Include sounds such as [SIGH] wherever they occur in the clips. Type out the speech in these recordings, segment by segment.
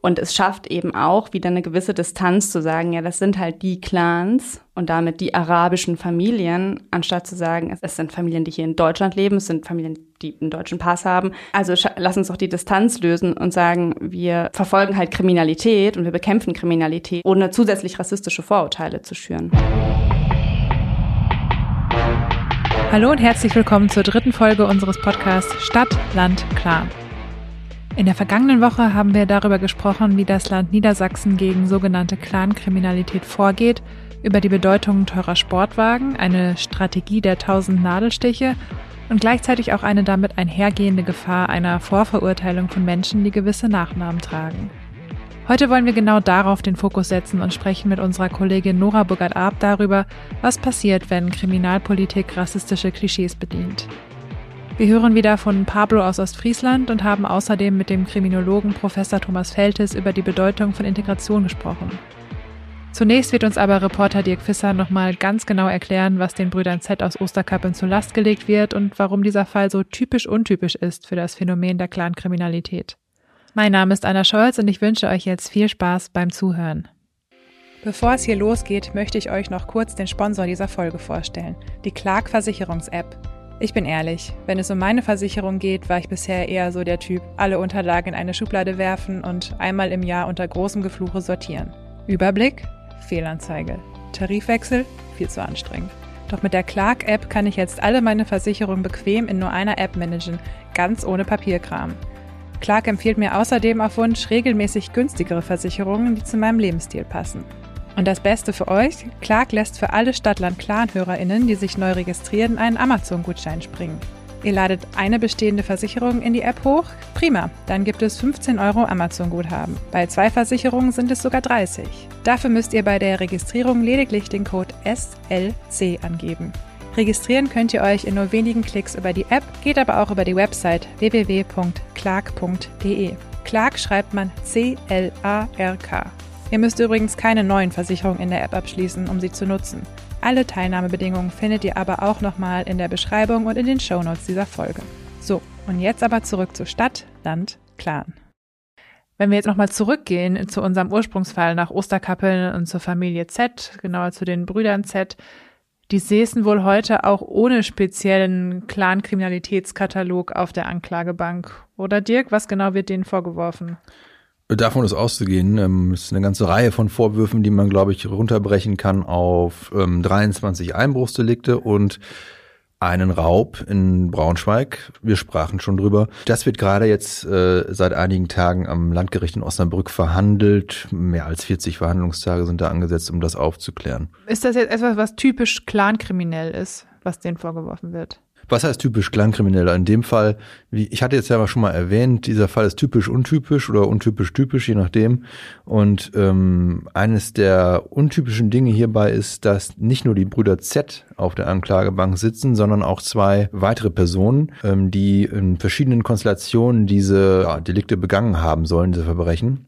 Und es schafft eben auch wieder eine gewisse Distanz zu sagen, ja, das sind halt die Clans und damit die arabischen Familien, anstatt zu sagen, es sind Familien, die hier in Deutschland leben, es sind Familien, die einen deutschen Pass haben. Also lass uns doch die Distanz lösen und sagen, wir verfolgen halt Kriminalität und wir bekämpfen Kriminalität, ohne zusätzlich rassistische Vorurteile zu schüren. Hallo und herzlich willkommen zur dritten Folge unseres Podcasts Stadt, Land, Clan. In der vergangenen Woche haben wir darüber gesprochen, wie das Land Niedersachsen gegen sogenannte Clankriminalität vorgeht, über die Bedeutung teurer Sportwagen, eine Strategie der tausend Nadelstiche und gleichzeitig auch eine damit einhergehende Gefahr einer Vorverurteilung von Menschen, die gewisse Nachnamen tragen. Heute wollen wir genau darauf den Fokus setzen und sprechen mit unserer Kollegin Nora Burgert-Arp darüber, was passiert, wenn Kriminalpolitik rassistische Klischees bedient. Wir hören wieder von Pablo aus Ostfriesland und haben außerdem mit dem Kriminologen Professor Thomas Feltes über die Bedeutung von Integration gesprochen. Zunächst wird uns aber Reporter Dirk Fisser nochmal ganz genau erklären, was den Brüdern Z aus Osterkappeln zur Last gelegt wird und warum dieser Fall so typisch untypisch ist für das Phänomen der Clankriminalität. Mein Name ist Anna Scholz und ich wünsche euch jetzt viel Spaß beim Zuhören. Bevor es hier losgeht, möchte ich euch noch kurz den Sponsor dieser Folge vorstellen, die Clark Versicherungs-App. Ich bin ehrlich, wenn es um meine Versicherung geht, war ich bisher eher so der Typ, alle Unterlagen in eine Schublade werfen und einmal im Jahr unter großem Gefluche sortieren. Überblick? Fehlanzeige. Tarifwechsel? Viel zu anstrengend. Doch mit der Clark-App kann ich jetzt alle meine Versicherungen bequem in nur einer App managen, ganz ohne Papierkram. Clark empfiehlt mir außerdem auf Wunsch regelmäßig günstigere Versicherungen, die zu meinem Lebensstil passen. Und das Beste für euch, Clark lässt für alle Stadtland-Clan-HörerInnen, die sich neu registrieren, einen Amazon-Gutschein springen. Ihr ladet eine bestehende Versicherung in die App hoch? Prima, dann gibt es 15 Euro Amazon-Guthaben. Bei zwei Versicherungen sind es sogar 30. Dafür müsst ihr bei der Registrierung lediglich den Code SLC angeben. Registrieren könnt ihr euch in nur wenigen Klicks über die App, geht aber auch über die Website www.clark.de. Clark schreibt man C-L-A-R-K. Ihr müsst übrigens keine neuen Versicherungen in der App abschließen, um sie zu nutzen. Alle Teilnahmebedingungen findet ihr aber auch nochmal in der Beschreibung und in den Shownotes dieser Folge. So, und jetzt aber zurück zu Stadt, Land, Clan. Wenn wir jetzt nochmal zurückgehen zu unserem Ursprungsfall nach Osterkappeln und zur Familie Z, genauer zu den Brüdern Z, die säßen wohl heute auch ohne speziellen Clan-Kriminalitätskatalog auf der Anklagebank. Oder Dirk, was genau wird denen vorgeworfen? Davon ist auszugehen. Ähm, es ist eine ganze Reihe von Vorwürfen, die man, glaube ich, runterbrechen kann auf ähm, 23 Einbruchsdelikte und einen Raub in Braunschweig. Wir sprachen schon drüber. Das wird gerade jetzt äh, seit einigen Tagen am Landgericht in Osnabrück verhandelt. Mehr als 40 Verhandlungstage sind da angesetzt, um das aufzuklären. Ist das jetzt etwas, was typisch clankriminell ist, was denen vorgeworfen wird? Was heißt typisch Kleinkrimineller? In dem Fall, wie ich hatte jetzt ja schon mal erwähnt, dieser Fall ist typisch untypisch oder untypisch typisch, je nachdem. Und ähm, eines der untypischen Dinge hierbei ist, dass nicht nur die Brüder Z auf der Anklagebank sitzen, sondern auch zwei weitere Personen, ähm, die in verschiedenen Konstellationen diese ja, Delikte begangen haben sollen, diese Verbrechen.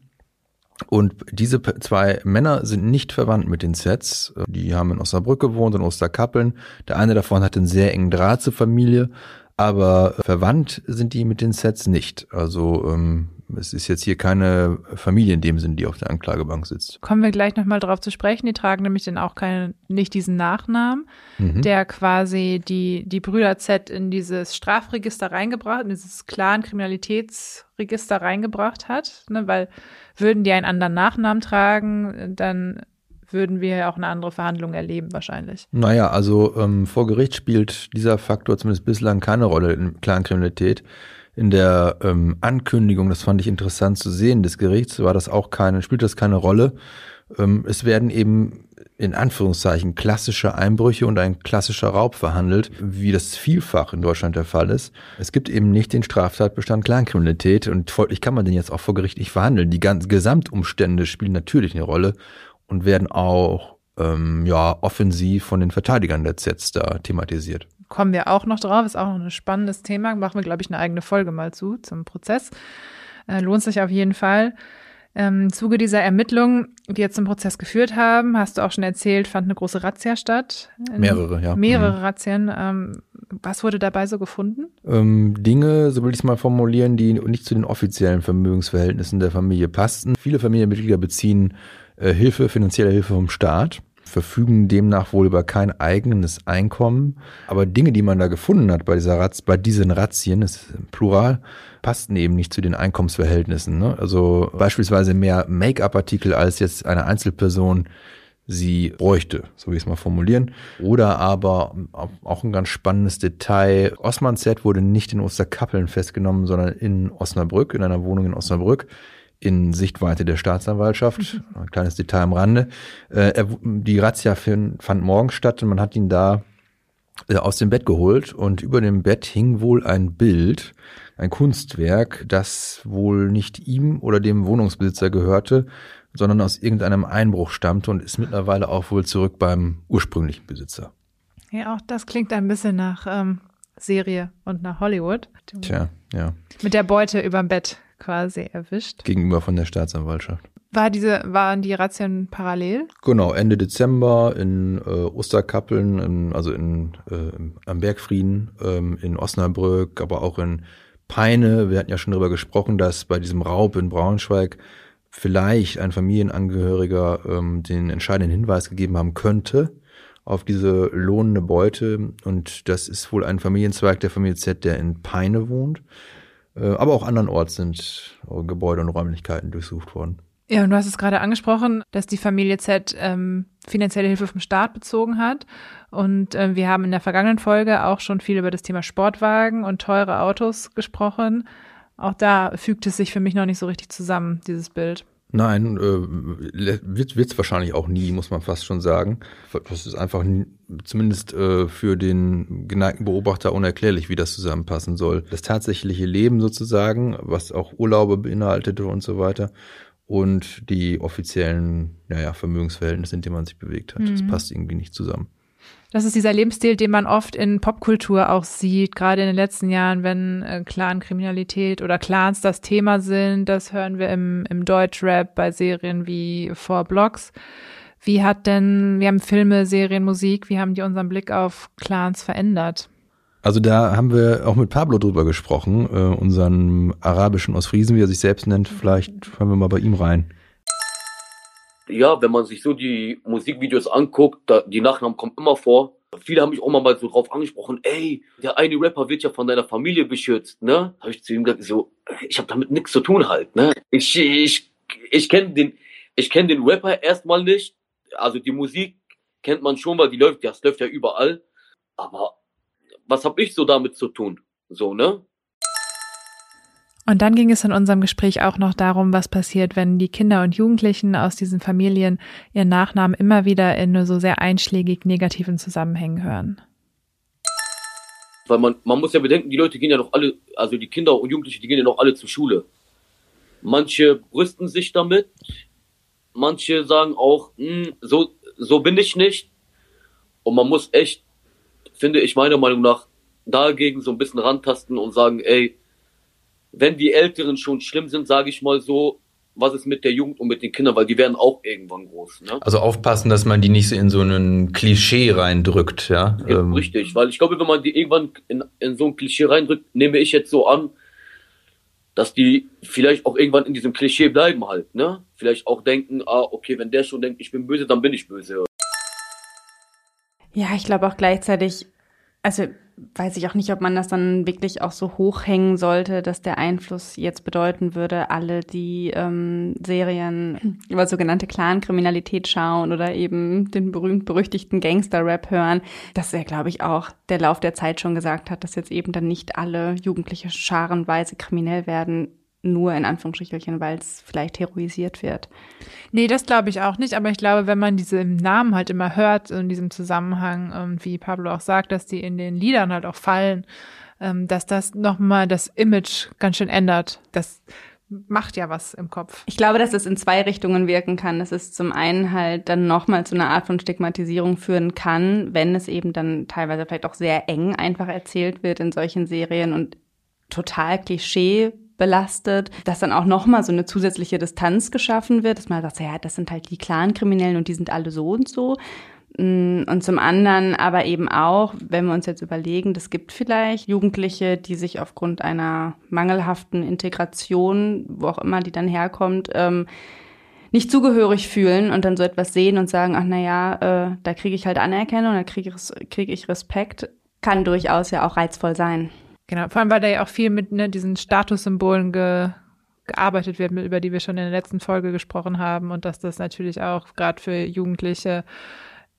Und diese zwei Männer sind nicht verwandt mit den Sets. Die haben in Osnabrück gewohnt, in Osterkappeln. Der eine davon hat einen sehr engen Draht zur Familie, aber verwandt sind die mit den Sets nicht. Also ähm, es ist jetzt hier keine Familie in dem Sinn, die auf der Anklagebank sitzt. Kommen wir gleich nochmal drauf zu sprechen. Die tragen nämlich dann auch keine, nicht diesen Nachnamen, mhm. der quasi die, die Brüder Z in dieses Strafregister reingebracht, in dieses klaren Kriminalitätsregister reingebracht hat, ne, weil würden die einen anderen Nachnamen tragen, dann würden wir ja auch eine andere Verhandlung erleben wahrscheinlich. Naja, also ähm, vor Gericht spielt dieser Faktor zumindest bislang keine Rolle in Clankriminalität. In der ähm, Ankündigung, das fand ich interessant zu sehen, des Gerichts war das auch keine, spielt das keine Rolle. Ähm, es werden eben in Anführungszeichen klassische Einbrüche und ein klassischer Raub verhandelt, wie das vielfach in Deutschland der Fall ist. Es gibt eben nicht den Straftatbestand Kleinkriminalität und folglich kann man den jetzt auch vor Gericht nicht verhandeln. Die ganzen Gesamtumstände spielen natürlich eine Rolle und werden auch ähm, ja offensiv von den Verteidigern der ZETS da thematisiert. Kommen wir auch noch drauf, ist auch noch ein spannendes Thema. Machen wir, glaube ich, eine eigene Folge mal zu, zum Prozess. Äh, lohnt sich auf jeden Fall. Ähm, Im Zuge dieser Ermittlungen, die jetzt zum Prozess geführt haben, hast du auch schon erzählt, fand eine große Razzia statt. Mehrere, ja. Mehrere Mhm. Razzien. Ähm, was wurde dabei so gefunden? Ähm, Dinge, so will ich es mal formulieren, die nicht zu den offiziellen Vermögensverhältnissen der Familie passten. Viele Familienmitglieder beziehen äh, Hilfe, finanzielle Hilfe vom Staat, verfügen demnach wohl über kein eigenes Einkommen. Aber Dinge, die man da gefunden hat bei dieser Ratz, bei diesen Razzien, das ist plural, passten eben nicht zu den Einkommensverhältnissen. Ne? Also beispielsweise mehr Make-up-Artikel als jetzt eine Einzelperson sie bräuchte, so will ich es mal formulieren. Oder aber auch ein ganz spannendes Detail. Osman Z wurde nicht in Osterkappeln festgenommen, sondern in Osnabrück, in einer Wohnung in Osnabrück in Sichtweite der Staatsanwaltschaft. Ein kleines Detail am Rande. Äh, er, die Razzia fand morgen statt und man hat ihn da äh, aus dem Bett geholt und über dem Bett hing wohl ein Bild, ein Kunstwerk, das wohl nicht ihm oder dem Wohnungsbesitzer gehörte, sondern aus irgendeinem Einbruch stammte und ist mittlerweile auch wohl zurück beim ursprünglichen Besitzer. Ja, auch das klingt ein bisschen nach ähm, Serie und nach Hollywood. Tja, ja. Mit der Beute überm Bett quasi erwischt. Gegenüber von der Staatsanwaltschaft. War diese, waren die Razzien parallel? Genau, Ende Dezember in äh, Osterkappeln, in, also in, äh, am Bergfrieden, ähm, in Osnabrück, aber auch in Peine. Wir hatten ja schon darüber gesprochen, dass bei diesem Raub in Braunschweig vielleicht ein Familienangehöriger ähm, den entscheidenden Hinweis gegeben haben könnte auf diese lohnende Beute. Und das ist wohl ein Familienzweig der Familie Z, der in Peine wohnt. Äh, aber auch andernorts sind Gebäude und Räumlichkeiten durchsucht worden. Ja, und du hast es gerade angesprochen, dass die Familie Z ähm, finanzielle Hilfe vom Staat bezogen hat. Und äh, wir haben in der vergangenen Folge auch schon viel über das Thema Sportwagen und teure Autos gesprochen. Auch da fügt es sich für mich noch nicht so richtig zusammen, dieses Bild. Nein, äh, wird es wahrscheinlich auch nie, muss man fast schon sagen. Das ist einfach zumindest äh, für den geneigten Beobachter unerklärlich, wie das zusammenpassen soll. Das tatsächliche Leben sozusagen, was auch Urlaube beinhaltete und so weiter und die offiziellen naja, Vermögensverhältnisse, in denen man sich bewegt hat. Mhm. Das passt irgendwie nicht zusammen. Das ist dieser Lebensstil, den man oft in Popkultur auch sieht, gerade in den letzten Jahren, wenn äh, Clan-Kriminalität oder Clans das Thema sind. Das hören wir im, im Deutschrap bei Serien wie Four Blocks. Wie hat denn, wir haben Filme, Serien, Musik, wie haben die unseren Blick auf Clans verändert? Also da haben wir auch mit Pablo drüber gesprochen, äh, unseren arabischen Ostfriesen, wie er sich selbst nennt. Vielleicht hören wir mal bei ihm rein ja, wenn man sich so die Musikvideos anguckt, da, die Nachnamen kommen immer vor. Viele haben mich auch mal so drauf angesprochen, ey, der eine Rapper wird ja von deiner Familie beschützt, ne? Habe ich zu ihm gesagt, so, ich habe damit nichts zu tun halt, ne? Ich, ich, ich kenne den, ich kenne den Rapper erstmal nicht. Also die Musik kennt man schon, weil die läuft, das läuft ja überall. Aber was habe ich so damit zu tun? So, ne? Und dann ging es in unserem Gespräch auch noch darum, was passiert, wenn die Kinder und Jugendlichen aus diesen Familien ihren Nachnamen immer wieder in nur so sehr einschlägig negativen Zusammenhängen hören. Weil man, man muss ja bedenken, die Leute gehen ja noch alle, also die Kinder und Jugendliche, die gehen ja noch alle zur Schule. Manche brüsten sich damit, manche sagen auch, so, so bin ich nicht. Und man muss echt, finde ich meiner Meinung nach, dagegen so ein bisschen rantasten und sagen, ey, wenn die Älteren schon schlimm sind, sage ich mal so, was ist mit der Jugend und mit den Kindern, weil die werden auch irgendwann groß. Ne? Also aufpassen, dass man die nicht so in so ein Klischee reindrückt, ja. ja ähm. Richtig, weil ich glaube, wenn man die irgendwann in, in so ein Klischee reindrückt, nehme ich jetzt so an, dass die vielleicht auch irgendwann in diesem Klischee bleiben halt, ne? Vielleicht auch denken, ah, okay, wenn der schon denkt, ich bin böse, dann bin ich böse. Ja, ich glaube auch gleichzeitig, also weiß ich auch nicht, ob man das dann wirklich auch so hochhängen sollte, dass der Einfluss jetzt bedeuten würde, alle, die ähm, Serien über sogenannte Clan-Kriminalität schauen oder eben den berühmt-berüchtigten Gangster-Rap hören, dass er, glaube ich, auch der Lauf der Zeit schon gesagt hat, dass jetzt eben dann nicht alle Jugendliche scharenweise kriminell werden, nur in Anführungsstrichelchen, weil es vielleicht heroisiert wird. Nee, das glaube ich auch nicht, aber ich glaube, wenn man diese Namen halt immer hört in diesem Zusammenhang, und wie Pablo auch sagt, dass die in den Liedern halt auch fallen, ähm, dass das nochmal das Image ganz schön ändert. Das macht ja was im Kopf. Ich glaube, dass es in zwei Richtungen wirken kann. Dass es zum einen halt dann nochmal zu einer Art von Stigmatisierung führen kann, wenn es eben dann teilweise vielleicht auch sehr eng einfach erzählt wird in solchen Serien und total Klischee belastet, dass dann auch nochmal so eine zusätzliche Distanz geschaffen wird, dass man sagt, ja, das sind halt die Clan-Kriminellen und die sind alle so und so. Mm, und zum anderen aber eben auch, wenn wir uns jetzt überlegen, es gibt vielleicht Jugendliche, die sich aufgrund einer mangelhaften Integration, wo auch immer die dann herkommt, ähm, nicht zugehörig fühlen und dann so etwas sehen und sagen, ach naja, äh, da kriege ich halt Anerkennung, da kriege ich, krieg ich Respekt, kann durchaus ja auch reizvoll sein. Genau, vor allem, weil da ja auch viel mit ne, diesen Statussymbolen ge, gearbeitet wird, über die wir schon in der letzten Folge gesprochen haben und dass das natürlich auch gerade für Jugendliche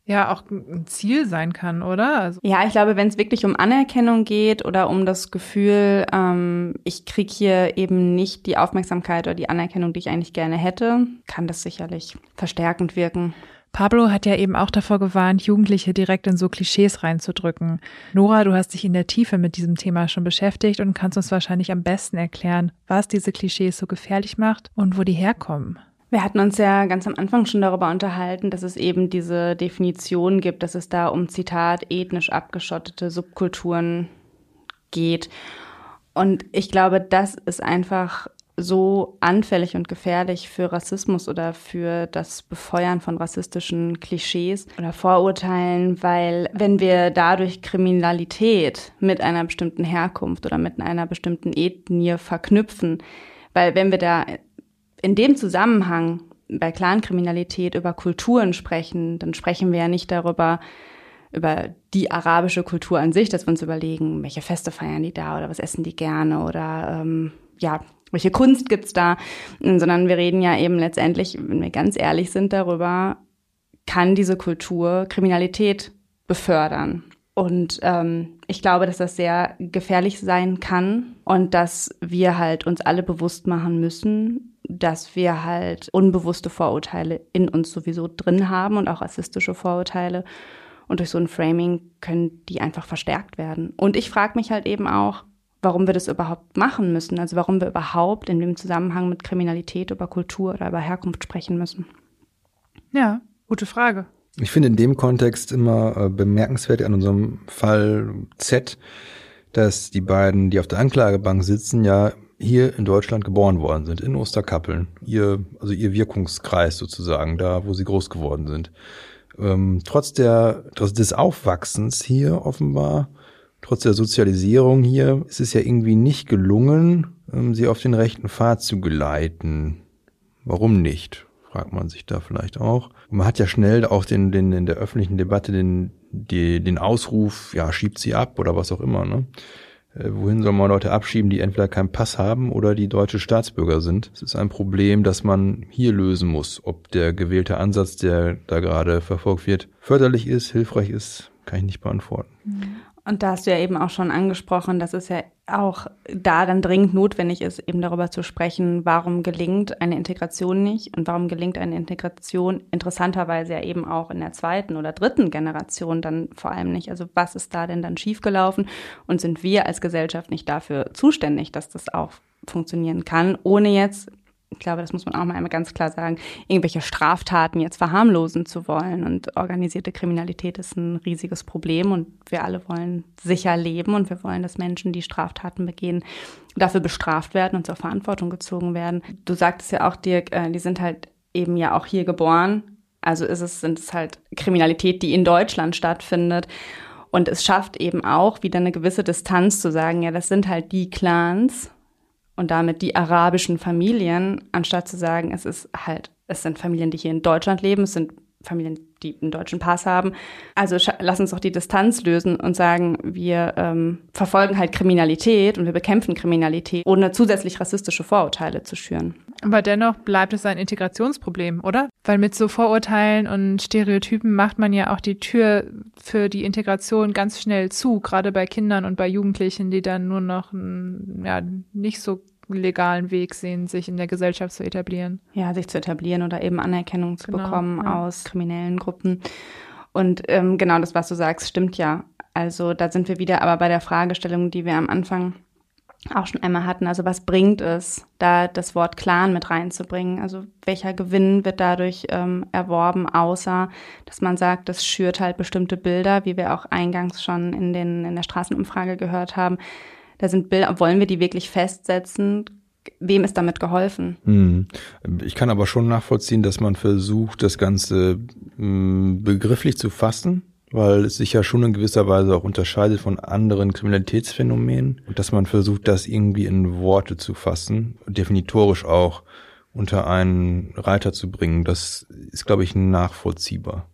ja auch ein Ziel sein kann, oder? Also ja, ich glaube, wenn es wirklich um Anerkennung geht oder um das Gefühl, ähm, ich kriege hier eben nicht die Aufmerksamkeit oder die Anerkennung, die ich eigentlich gerne hätte, kann das sicherlich verstärkend wirken. Pablo hat ja eben auch davor gewarnt, Jugendliche direkt in so Klischees reinzudrücken. Nora, du hast dich in der Tiefe mit diesem Thema schon beschäftigt und kannst uns wahrscheinlich am besten erklären, was diese Klischees so gefährlich macht und wo die herkommen. Wir hatten uns ja ganz am Anfang schon darüber unterhalten, dass es eben diese Definition gibt, dass es da um Zitat ethnisch abgeschottete Subkulturen geht. Und ich glaube, das ist einfach so anfällig und gefährlich für Rassismus oder für das Befeuern von rassistischen Klischees oder Vorurteilen, weil wenn wir dadurch Kriminalität mit einer bestimmten Herkunft oder mit einer bestimmten Ethnie verknüpfen, weil wenn wir da in dem Zusammenhang bei Clankriminalität über Kulturen sprechen, dann sprechen wir ja nicht darüber, über die arabische Kultur an sich, dass wir uns überlegen, welche Feste feiern die da oder was essen die gerne oder ähm, ja, welche Kunst gibt's da, sondern wir reden ja eben letztendlich, wenn wir ganz ehrlich sind darüber, kann diese Kultur Kriminalität befördern. Und ähm, ich glaube, dass das sehr gefährlich sein kann und dass wir halt uns alle bewusst machen müssen, dass wir halt unbewusste Vorurteile in uns sowieso drin haben und auch rassistische Vorurteile. Und durch so ein Framing können die einfach verstärkt werden. Und ich frage mich halt eben auch, warum wir das überhaupt machen müssen. Also warum wir überhaupt in dem Zusammenhang mit Kriminalität über Kultur oder über Herkunft sprechen müssen. Ja, gute Frage. Ich finde in dem Kontext immer äh, bemerkenswert an unserem Fall Z, dass die beiden, die auf der Anklagebank sitzen, ja hier in Deutschland geboren worden sind, in Osterkappeln. Ihr, also ihr Wirkungskreis sozusagen, da wo sie groß geworden sind. Ähm, trotz der, trotz des Aufwachsens hier offenbar trotz der Sozialisierung hier ist es ja irgendwie nicht gelungen, ähm, sie auf den rechten Pfad zu geleiten. Warum nicht? Fragt man sich da vielleicht auch. Man hat ja schnell auch den, den in der öffentlichen Debatte den, die, den Ausruf, ja, schiebt sie ab oder was auch immer, ne? Äh, wohin soll man Leute abschieben, die entweder keinen Pass haben oder die deutsche Staatsbürger sind? Es ist ein Problem, das man hier lösen muss. Ob der gewählte Ansatz, der da gerade verfolgt wird, förderlich ist, hilfreich ist, kann ich nicht beantworten. Und da hast du ja eben auch schon angesprochen, dass es ja auch da dann dringend notwendig ist, eben darüber zu sprechen, warum gelingt eine Integration nicht und warum gelingt eine Integration interessanterweise ja eben auch in der zweiten oder dritten Generation dann vor allem nicht. Also was ist da denn dann schiefgelaufen und sind wir als Gesellschaft nicht dafür zuständig, dass das auch funktionieren kann, ohne jetzt ich glaube, das muss man auch mal einmal ganz klar sagen, irgendwelche Straftaten jetzt verharmlosen zu wollen. Und organisierte Kriminalität ist ein riesiges Problem und wir alle wollen sicher leben und wir wollen, dass Menschen, die Straftaten begehen, dafür bestraft werden und zur Verantwortung gezogen werden. Du sagtest ja auch, Dirk, äh, die sind halt eben ja auch hier geboren. Also ist es, sind es halt Kriminalität, die in Deutschland stattfindet. Und es schafft eben auch wieder eine gewisse Distanz zu sagen, ja, das sind halt die Clans, und damit die arabischen Familien, anstatt zu sagen, es ist halt, es sind Familien, die hier in Deutschland leben, es sind Familien, die einen deutschen Pass haben. Also lass uns doch die Distanz lösen und sagen, wir ähm, verfolgen halt Kriminalität und wir bekämpfen Kriminalität, ohne zusätzlich rassistische Vorurteile zu schüren. Aber dennoch bleibt es ein Integrationsproblem, oder? Weil mit so Vorurteilen und Stereotypen macht man ja auch die Tür für die Integration ganz schnell zu, gerade bei Kindern und bei Jugendlichen, die dann nur noch ja, nicht so legalen Weg sehen, sich in der Gesellschaft zu etablieren. Ja, sich zu etablieren oder eben Anerkennung zu genau, bekommen ja. aus kriminellen Gruppen. Und ähm, genau das, was du sagst, stimmt ja. Also da sind wir wieder aber bei der Fragestellung, die wir am Anfang auch schon einmal hatten. Also was bringt es, da das Wort Clan mit reinzubringen? Also welcher Gewinn wird dadurch ähm, erworben, außer dass man sagt, das schürt halt bestimmte Bilder, wie wir auch eingangs schon in, den, in der Straßenumfrage gehört haben. Da sind Bilder, wollen wir die wirklich festsetzen? wem ist damit geholfen? Hm. Ich kann aber schon nachvollziehen, dass man versucht, das Ganze hm, begrifflich zu fassen, weil es sich ja schon in gewisser Weise auch unterscheidet von anderen Kriminalitätsphänomenen und dass man versucht, das irgendwie in Worte zu fassen, definitorisch auch unter einen Reiter zu bringen. Das ist, glaube ich, nachvollziehbar.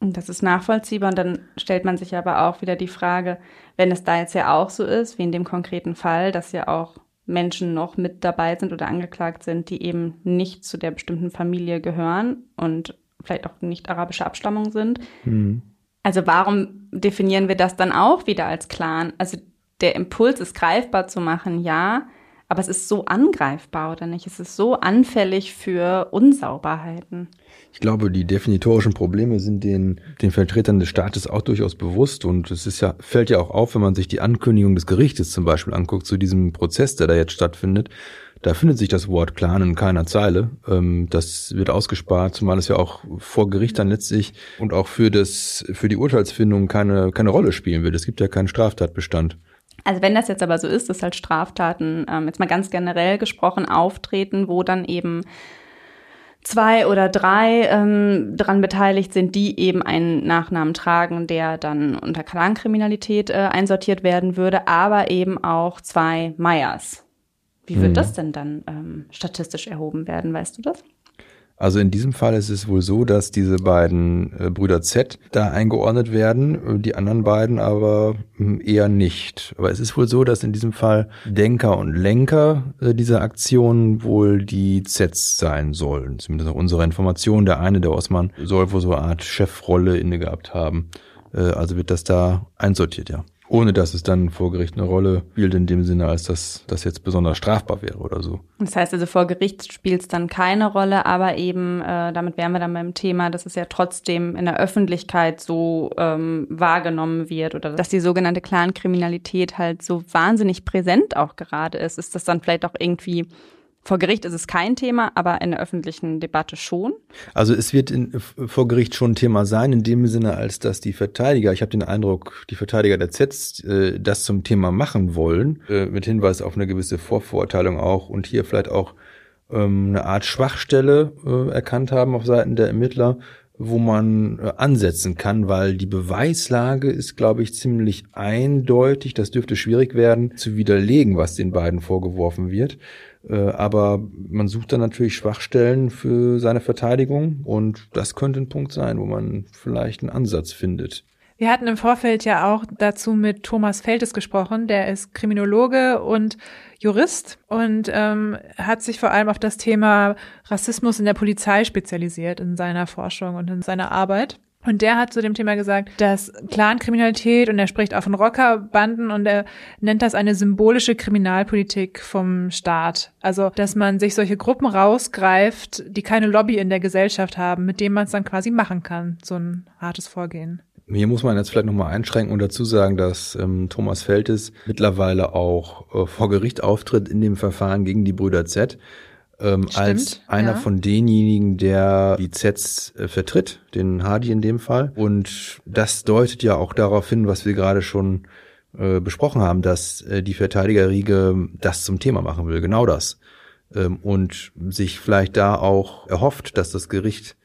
Das ist nachvollziehbar und dann stellt man sich aber auch wieder die Frage, wenn es da jetzt ja auch so ist, wie in dem konkreten Fall, dass ja auch Menschen noch mit dabei sind oder angeklagt sind, die eben nicht zu der bestimmten Familie gehören und vielleicht auch nicht arabischer Abstammung sind. Mhm. Also warum definieren wir das dann auch wieder als Clan? Also der Impuls ist greifbar zu machen, ja, aber es ist so angreifbar, oder nicht? Es ist so anfällig für Unsauberheiten. Ich glaube, die definitorischen Probleme sind den, den Vertretern des Staates auch durchaus bewusst. Und es ist ja, fällt ja auch auf, wenn man sich die Ankündigung des Gerichtes zum Beispiel anguckt, zu diesem Prozess, der da jetzt stattfindet. Da findet sich das Wort Clan in keiner Zeile. Ähm, das wird ausgespart, zumal es ja auch vor Gericht dann letztlich und auch für das, für die Urteilsfindung keine, keine Rolle spielen wird. Es gibt ja keinen Straftatbestand. Also wenn das jetzt aber so ist, dass halt Straftaten, ähm, jetzt mal ganz generell gesprochen, auftreten, wo dann eben zwei oder drei ähm, daran beteiligt sind, die eben einen Nachnamen tragen, der dann unter Clankriminalität äh, einsortiert werden würde, aber eben auch zwei Meyers. Wie wird mhm. das denn dann ähm, statistisch erhoben werden, weißt du das? Also in diesem Fall ist es wohl so, dass diese beiden äh, Brüder Z da eingeordnet werden, äh, die anderen beiden aber hm, eher nicht. Aber es ist wohl so, dass in diesem Fall Denker und Lenker äh, dieser Aktion wohl die Zs sein sollen. Zumindest nach unserer Information. Der eine, der Osman, soll wohl so eine Art Chefrolle inne gehabt haben. Also wird das da einsortiert, ja ohne dass es dann vor Gericht eine Rolle spielt in dem Sinne, als dass das jetzt besonders strafbar wäre oder so. Das heißt also vor Gericht spielt es dann keine Rolle, aber eben, äh, damit wären wir dann beim Thema, dass es ja trotzdem in der Öffentlichkeit so ähm, wahrgenommen wird oder dass die sogenannte Clankriminalität halt so wahnsinnig präsent auch gerade ist. Ist das dann vielleicht auch irgendwie vor Gericht ist es kein Thema, aber in der öffentlichen Debatte schon. Also es wird in, vor Gericht schon ein Thema sein, in dem Sinne, als dass die Verteidiger, ich habe den Eindruck, die Verteidiger der Z äh, das zum Thema machen wollen, äh, mit Hinweis auf eine gewisse Vorverurteilung auch und hier vielleicht auch ähm, eine Art Schwachstelle äh, erkannt haben auf Seiten der Ermittler, wo man äh, ansetzen kann, weil die Beweislage ist, glaube ich, ziemlich eindeutig. Das dürfte schwierig werden, zu widerlegen, was den beiden vorgeworfen wird. Äh, aber man sucht dann natürlich Schwachstellen für seine Verteidigung und das könnte ein Punkt sein, wo man vielleicht einen Ansatz findet. Wir hatten im Vorfeld ja auch dazu mit Thomas Feltes gesprochen, der ist Kriminologe und Jurist und ähm, hat sich vor allem auf das Thema Rassismus in der Polizei spezialisiert in seiner Forschung und in seiner Arbeit. Und der hat zu dem Thema gesagt, dass Clankriminalität und er spricht auch von Rockerbanden und er nennt das eine symbolische Kriminalpolitik vom Staat. Also, dass man sich solche Gruppen rausgreift, die keine Lobby in der Gesellschaft haben, mit dem man es dann quasi machen kann, so ein hartes Vorgehen. Hier muss man jetzt vielleicht nochmal einschränken und dazu sagen, dass ähm, Thomas Feltes mittlerweile auch äh, vor Gericht auftritt in dem Verfahren gegen die Brüder Z ähm, als einer ja. von denjenigen, der die Zs äh, vertritt, den Hardy in dem Fall. Und das deutet ja auch darauf hin, was wir gerade schon äh, besprochen haben, dass äh, die Verteidigerriege das zum Thema machen will, genau das. Ähm, und sich vielleicht da auch erhofft, dass das Gericht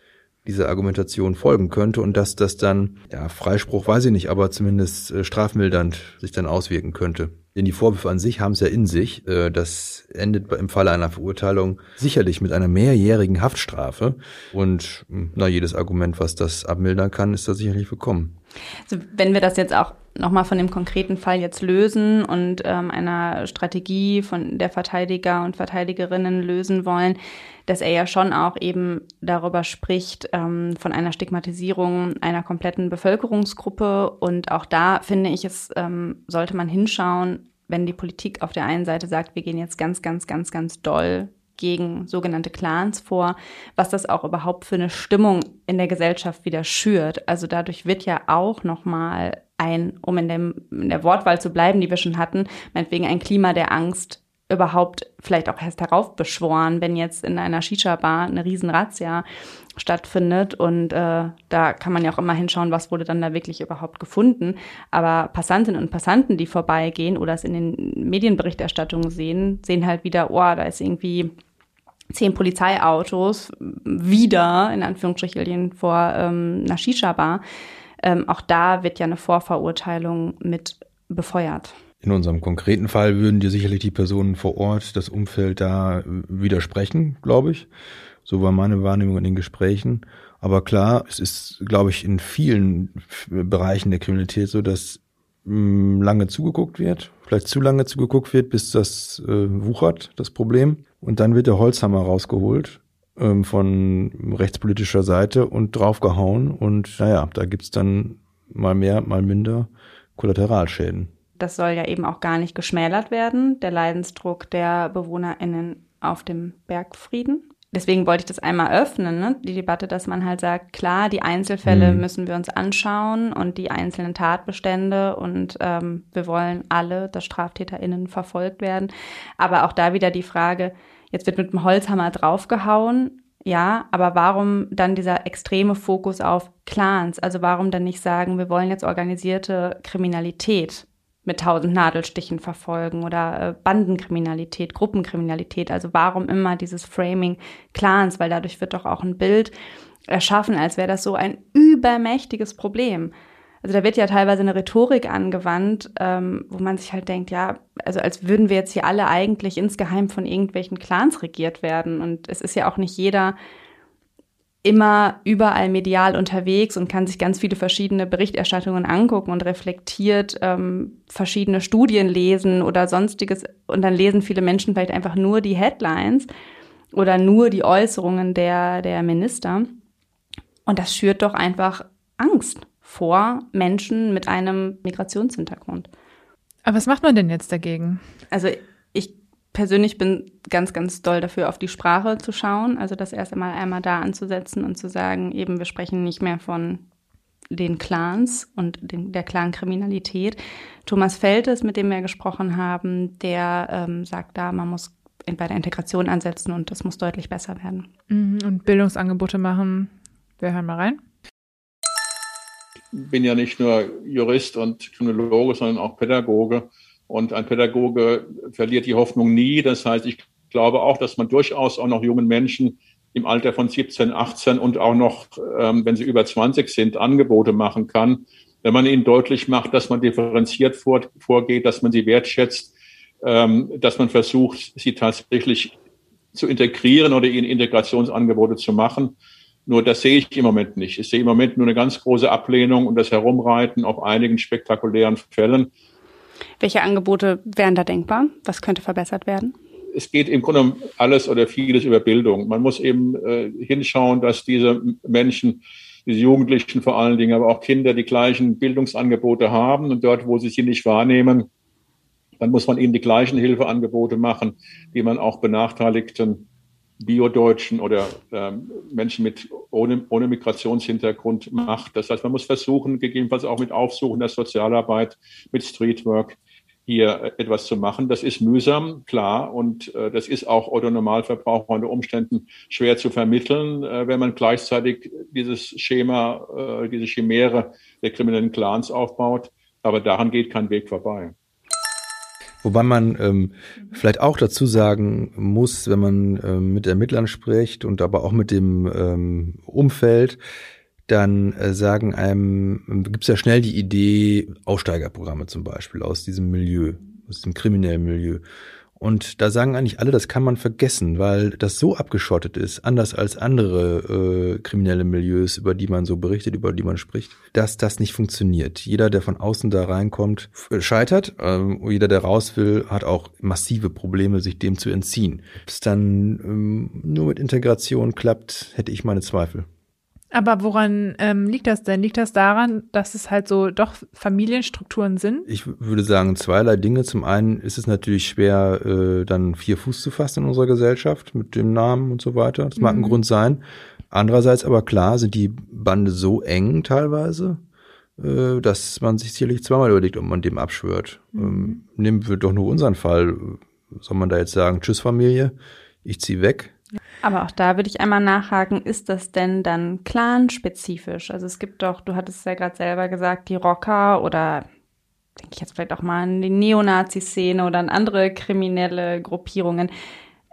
dieser Argumentation folgen könnte und dass das dann, ja, Freispruch weiß ich nicht, aber zumindest äh, strafmildernd sich dann auswirken könnte. Denn die Vorwürfe an sich haben es ja in sich. Äh, das endet im Falle einer Verurteilung sicherlich mit einer mehrjährigen Haftstrafe. Und hm, na, jedes Argument, was das abmildern kann, ist da sicherlich willkommen. Also wenn wir das jetzt auch nochmal von dem konkreten Fall jetzt lösen und ähm, einer Strategie von der Verteidiger und Verteidigerinnen lösen wollen, dass er ja schon auch eben darüber spricht, ähm, von einer Stigmatisierung einer kompletten Bevölkerungsgruppe. Und auch da finde ich, es ähm, sollte man hinschauen, wenn die Politik auf der einen Seite sagt, wir gehen jetzt ganz, ganz, ganz, ganz doll gegen sogenannte Clans vor, was das auch überhaupt für eine Stimmung in der Gesellschaft wieder schürt. Also dadurch wird ja auch nochmal ein, um in, dem, in der Wortwahl zu bleiben, die wir schon hatten, meinetwegen ein Klima der Angst überhaupt vielleicht auch erst heraufbeschworen, wenn jetzt in einer Shisha-Bar eine Riesenrazzia stattfindet. Und äh, da kann man ja auch immer hinschauen, was wurde dann da wirklich überhaupt gefunden. Aber Passantinnen und Passanten, die vorbeigehen oder es in den Medienberichterstattungen sehen, sehen halt wieder, oh, da ist irgendwie zehn Polizeiautos wieder, in Anführungsstrichen, vor ähm, einer Shisha-Bar. Ähm, auch da wird ja eine Vorverurteilung mit befeuert. In unserem konkreten Fall würden dir sicherlich die Personen vor Ort, das Umfeld da widersprechen, glaube ich. So war meine Wahrnehmung in den Gesprächen. Aber klar, es ist, glaube ich, in vielen Bereichen der Kriminalität so, dass mh, lange zugeguckt wird, vielleicht zu lange zugeguckt wird, bis das äh, wuchert, das Problem. Und dann wird der Holzhammer rausgeholt ähm, von rechtspolitischer Seite und draufgehauen. Und naja, da gibt's dann mal mehr, mal minder Kollateralschäden das soll ja eben auch gar nicht geschmälert werden, der Leidensdruck der BewohnerInnen auf dem Bergfrieden. Deswegen wollte ich das einmal öffnen, ne? die Debatte, dass man halt sagt, klar, die Einzelfälle mhm. müssen wir uns anschauen und die einzelnen Tatbestände und ähm, wir wollen alle, dass StraftäterInnen verfolgt werden. Aber auch da wieder die Frage, jetzt wird mit dem Holzhammer draufgehauen, ja, aber warum dann dieser extreme Fokus auf Clans? Also warum dann nicht sagen, wir wollen jetzt organisierte Kriminalität mit tausend Nadelstichen verfolgen oder äh, Bandenkriminalität, Gruppenkriminalität. Also warum immer dieses Framing Clans? Weil dadurch wird doch auch ein Bild erschaffen, als wäre das so ein übermächtiges Problem. Also da wird ja teilweise eine Rhetorik angewandt, ähm, wo man sich halt denkt, ja, also als würden wir jetzt hier alle eigentlich insgeheim von irgendwelchen Clans regiert werden. Und es ist ja auch nicht jeder immer überall medial unterwegs und kann sich ganz viele verschiedene Berichterstattungen angucken und reflektiert ähm, verschiedene Studien lesen oder sonstiges. Und dann lesen viele Menschen vielleicht einfach nur die Headlines oder nur die Äußerungen der, der Minister. Und das schürt doch einfach Angst vor Menschen mit einem Migrationshintergrund. Aber was macht man denn jetzt dagegen? Also ich persönlich bin ganz, ganz doll dafür, auf die Sprache zu schauen. Also das erst einmal einmal da anzusetzen und zu sagen, eben wir sprechen nicht mehr von den Clans und den, der Clankriminalität. Thomas Feltes, mit dem wir gesprochen haben, der ähm, sagt da, man muss bei der Integration ansetzen und das muss deutlich besser werden. Mhm, und Bildungsangebote machen. Wir hören mal rein. Ich bin ja nicht nur Jurist und Kriminologe, sondern auch Pädagoge. Und ein Pädagoge verliert die Hoffnung nie. Das heißt, ich glaube auch, dass man durchaus auch noch jungen Menschen im Alter von 17, 18 und auch noch, ähm, wenn sie über 20 sind, Angebote machen kann, wenn man ihnen deutlich macht, dass man differenziert vor, vorgeht, dass man sie wertschätzt, ähm, dass man versucht, sie tatsächlich zu integrieren oder ihnen Integrationsangebote zu machen. Nur das sehe ich im Moment nicht. Ich sehe im Moment nur eine ganz große Ablehnung und das Herumreiten auf einigen spektakulären Fällen. Welche Angebote wären da denkbar? Was könnte verbessert werden? Es geht im Grunde um alles oder vieles über Bildung. Man muss eben äh, hinschauen, dass diese Menschen, diese Jugendlichen vor allen Dingen, aber auch Kinder die gleichen Bildungsangebote haben und dort, wo sie sie nicht wahrnehmen, dann muss man ihnen die gleichen Hilfeangebote machen, die man auch benachteiligten Biodeutschen oder ähm, Menschen mit ohne, ohne Migrationshintergrund macht. Das heißt, man muss versuchen, gegebenenfalls auch mit Aufsuchen der Sozialarbeit, mit Streetwork hier etwas zu machen. Das ist mühsam, klar, und äh, das ist auch Otto Normalverbraucher unter Umständen schwer zu vermitteln, äh, wenn man gleichzeitig dieses Schema, äh, diese Chimäre der kriminellen Clans aufbaut. Aber daran geht kein Weg vorbei. Wobei man ähm, vielleicht auch dazu sagen muss, wenn man ähm, mit Ermittlern spricht und aber auch mit dem ähm, Umfeld, dann äh, sagen einem, gibt es ja schnell die Idee, Aussteigerprogramme zum Beispiel aus diesem Milieu, aus dem kriminellen Milieu. Und da sagen eigentlich alle, das kann man vergessen, weil das so abgeschottet ist, anders als andere äh, kriminelle Milieus, über die man so berichtet, über die man spricht, dass das nicht funktioniert. Jeder, der von außen da reinkommt, scheitert. Ähm, jeder, der raus will, hat auch massive Probleme, sich dem zu entziehen. Ob es dann ähm, nur mit Integration klappt, hätte ich meine Zweifel. Aber woran ähm, liegt das denn? Liegt das daran, dass es halt so doch Familienstrukturen sind? Ich würde sagen, zweierlei Dinge. Zum einen ist es natürlich schwer, äh, dann vier Fuß zu fassen in unserer Gesellschaft mit dem Namen und so weiter. Das mag mhm. ein Grund sein. Andererseits aber klar sind die Bande so eng teilweise, äh, dass man sich sicherlich zweimal überlegt, ob man dem abschwört. Mhm. Ähm, nehmen wir doch nur unseren Fall soll man da jetzt sagen, tschüss Familie, ich zieh weg? Aber auch da würde ich einmal nachhaken, ist das denn dann clanspezifisch? Also es gibt doch, du hattest ja gerade selber gesagt, die Rocker oder denke ich jetzt vielleicht auch mal an die Neonazi-Szene oder an andere kriminelle Gruppierungen.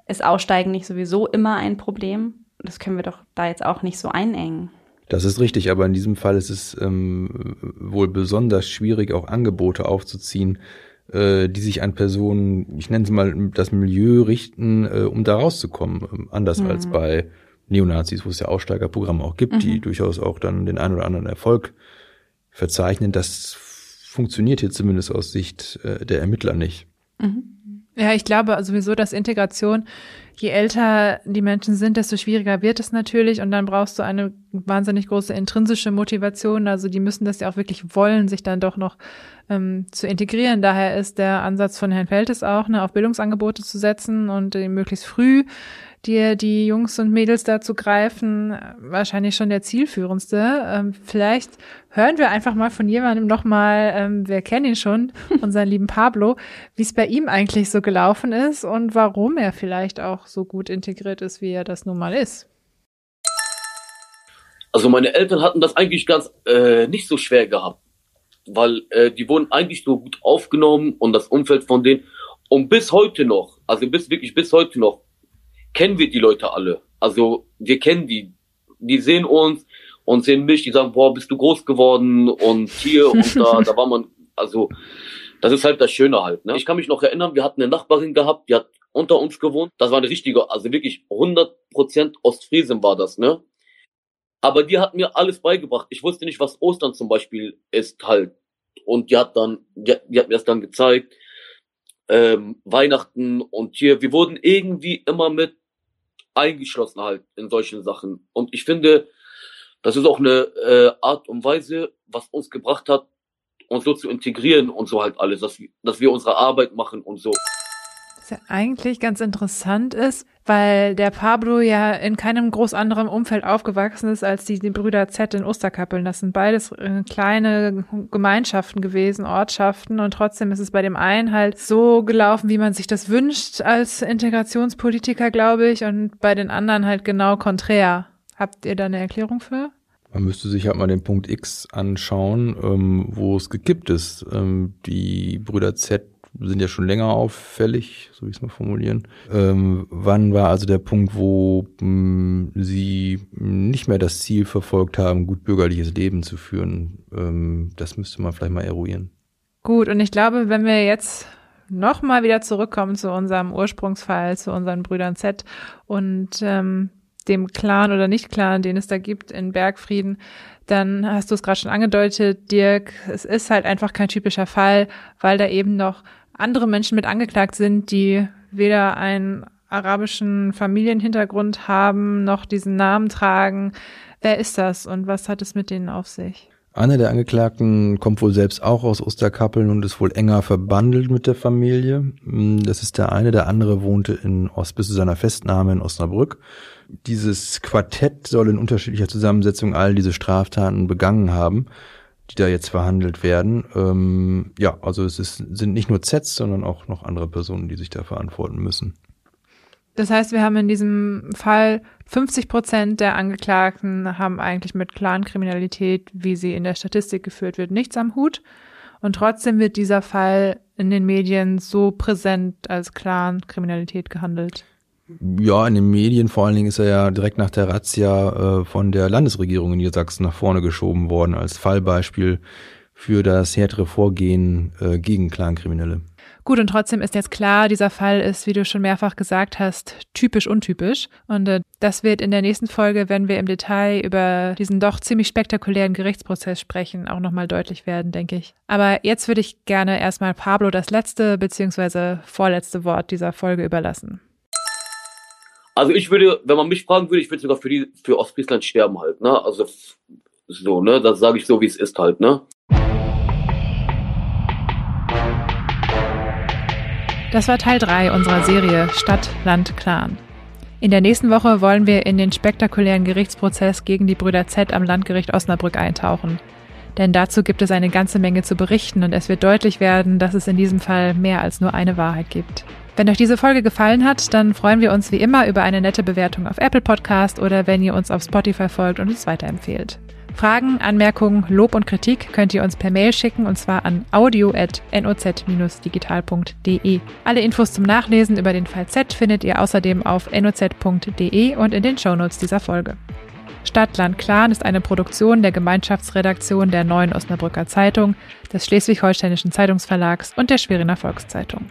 Ist Aussteigen nicht sowieso immer ein Problem? Das können wir doch da jetzt auch nicht so einengen. Das ist richtig, aber in diesem Fall ist es ähm, wohl besonders schwierig, auch Angebote aufzuziehen, äh, die sich an Personen, ich nenne es mal das Milieu richten, äh, um da rauszukommen. Ähm, anders mhm. als bei Neonazis, wo es ja Aussteigerprogramme auch gibt, mhm. die durchaus auch dann den einen oder anderen Erfolg verzeichnen. Das funktioniert hier zumindest aus Sicht äh, der Ermittler nicht. Mhm. Ja, ich glaube sowieso, dass Integration, je älter die Menschen sind, desto schwieriger wird es natürlich. Und dann brauchst du eine wahnsinnig große intrinsische Motivation. Also die müssen das ja auch wirklich wollen, sich dann doch noch ähm, zu integrieren. Daher ist der Ansatz von Herrn Feltes auch, ne, auf Bildungsangebote zu setzen und äh, möglichst früh dir die Jungs und Mädels dazu greifen, wahrscheinlich schon der zielführendste. Ähm, vielleicht hören wir einfach mal von jemandem nochmal, ähm, wir kennen ihn schon, [LAUGHS] unseren lieben Pablo, wie es bei ihm eigentlich so gelaufen ist und warum er vielleicht auch so gut integriert ist, wie er das nun mal ist. Also meine Eltern hatten das eigentlich ganz äh, nicht so schwer gehabt, weil äh, die wurden eigentlich so gut aufgenommen und das Umfeld von denen und bis heute noch, also bis wirklich bis heute noch kennen wir die Leute alle. Also wir kennen die. Die sehen uns und sehen mich, die sagen, boah, bist du groß geworden und hier und da, [LAUGHS] da war man, also das ist halt das Schöne halt. Ne? Ich kann mich noch erinnern, wir hatten eine Nachbarin gehabt, die hat unter uns gewohnt. Das war eine richtige, also wirklich 100% Ostfriesen war das, ne? Aber die hat mir alles beigebracht. Ich wusste nicht, was Ostern zum Beispiel ist halt. Und die hat dann, die, die hat mir das dann gezeigt. Ähm, Weihnachten und hier, wir wurden irgendwie immer mit eingeschlossen halt in solchen Sachen. Und ich finde, das ist auch eine äh, Art und Weise, was uns gebracht hat, uns so zu integrieren und so halt alles, dass, dass wir unsere Arbeit machen und so. Was ja eigentlich ganz interessant ist, weil der Pablo ja in keinem groß anderen Umfeld aufgewachsen ist als die, die Brüder Z in Osterkappeln. Das sind beides äh, kleine Gemeinschaften gewesen, Ortschaften und trotzdem ist es bei dem einen halt so gelaufen, wie man sich das wünscht als Integrationspolitiker, glaube ich, und bei den anderen halt genau konträr. Habt ihr da eine Erklärung für? Man müsste sich halt mal den Punkt X anschauen, ähm, wo es gekippt ist. Ähm, die Brüder Z sind ja schon länger auffällig, so wie ich es mal formulieren. Ähm, wann war also der Punkt, wo mh, hm, Sie nicht mehr das Ziel verfolgt haben, gut bürgerliches Leben zu führen? Ähm, das müsste man vielleicht mal eruieren. Gut, und ich glaube, wenn wir jetzt nochmal wieder zurückkommen zu unserem Ursprungsfall, zu unseren Brüdern Z und ähm, dem Clan oder Nicht-Clan, den es da gibt in Bergfrieden, dann hast du es gerade schon angedeutet, Dirk, es ist halt einfach kein typischer Fall, weil da eben noch andere Menschen mit angeklagt sind, die weder einen arabischen Familienhintergrund haben, noch diesen Namen tragen. Wer ist das und was hat es mit denen auf sich? Einer der Angeklagten kommt wohl selbst auch aus Osterkappeln und ist wohl enger verbandelt mit der Familie. Das ist der eine. Der andere wohnte in Ost bis zu seiner Festnahme in Osnabrück. Dieses Quartett soll in unterschiedlicher Zusammensetzung all diese Straftaten begangen haben die da jetzt verhandelt werden. Ähm, ja, also es ist, sind nicht nur Zs, sondern auch noch andere Personen, die sich da verantworten müssen. Das heißt, wir haben in diesem Fall 50 Prozent der Angeklagten haben eigentlich mit Clankriminalität, wie sie in der Statistik geführt wird, nichts am Hut. Und trotzdem wird dieser Fall in den Medien so präsent als Clankriminalität gehandelt. Ja, in den Medien vor allen Dingen ist er ja direkt nach der Razzia äh, von der Landesregierung in Niedersachsen nach vorne geschoben worden als Fallbeispiel für das härtere Vorgehen äh, gegen Clankriminelle. Gut, und trotzdem ist jetzt klar, dieser Fall ist, wie du schon mehrfach gesagt hast, typisch untypisch. Und äh, das wird in der nächsten Folge, wenn wir im Detail über diesen doch ziemlich spektakulären Gerichtsprozess sprechen, auch nochmal deutlich werden, denke ich. Aber jetzt würde ich gerne erstmal Pablo das letzte bzw. vorletzte Wort dieser Folge überlassen. Also ich würde, wenn man mich fragen würde, ich würde sogar für die für Ostfriesland sterben halt, ne? Also so, ne? Das sage ich so, wie es ist halt, ne? Das war Teil 3 unserer Serie Stadt, Land, Clan. In der nächsten Woche wollen wir in den spektakulären Gerichtsprozess gegen die Brüder Z am Landgericht Osnabrück eintauchen. Denn dazu gibt es eine ganze Menge zu berichten und es wird deutlich werden, dass es in diesem Fall mehr als nur eine Wahrheit gibt. Wenn euch diese Folge gefallen hat, dann freuen wir uns wie immer über eine nette Bewertung auf Apple Podcast oder wenn ihr uns auf Spotify folgt und uns weiterempfehlt. Fragen, Anmerkungen, Lob und Kritik könnt ihr uns per Mail schicken und zwar an audio.noz-digital.de. Alle Infos zum Nachlesen über den Fall Z findet ihr außerdem auf noz.de und in den Shownotes dieser Folge. Stadt, Land, Clan ist eine Produktion der Gemeinschaftsredaktion der Neuen Osnabrücker Zeitung, des Schleswig-Holsteinischen Zeitungsverlags und der Schweriner Volkszeitung.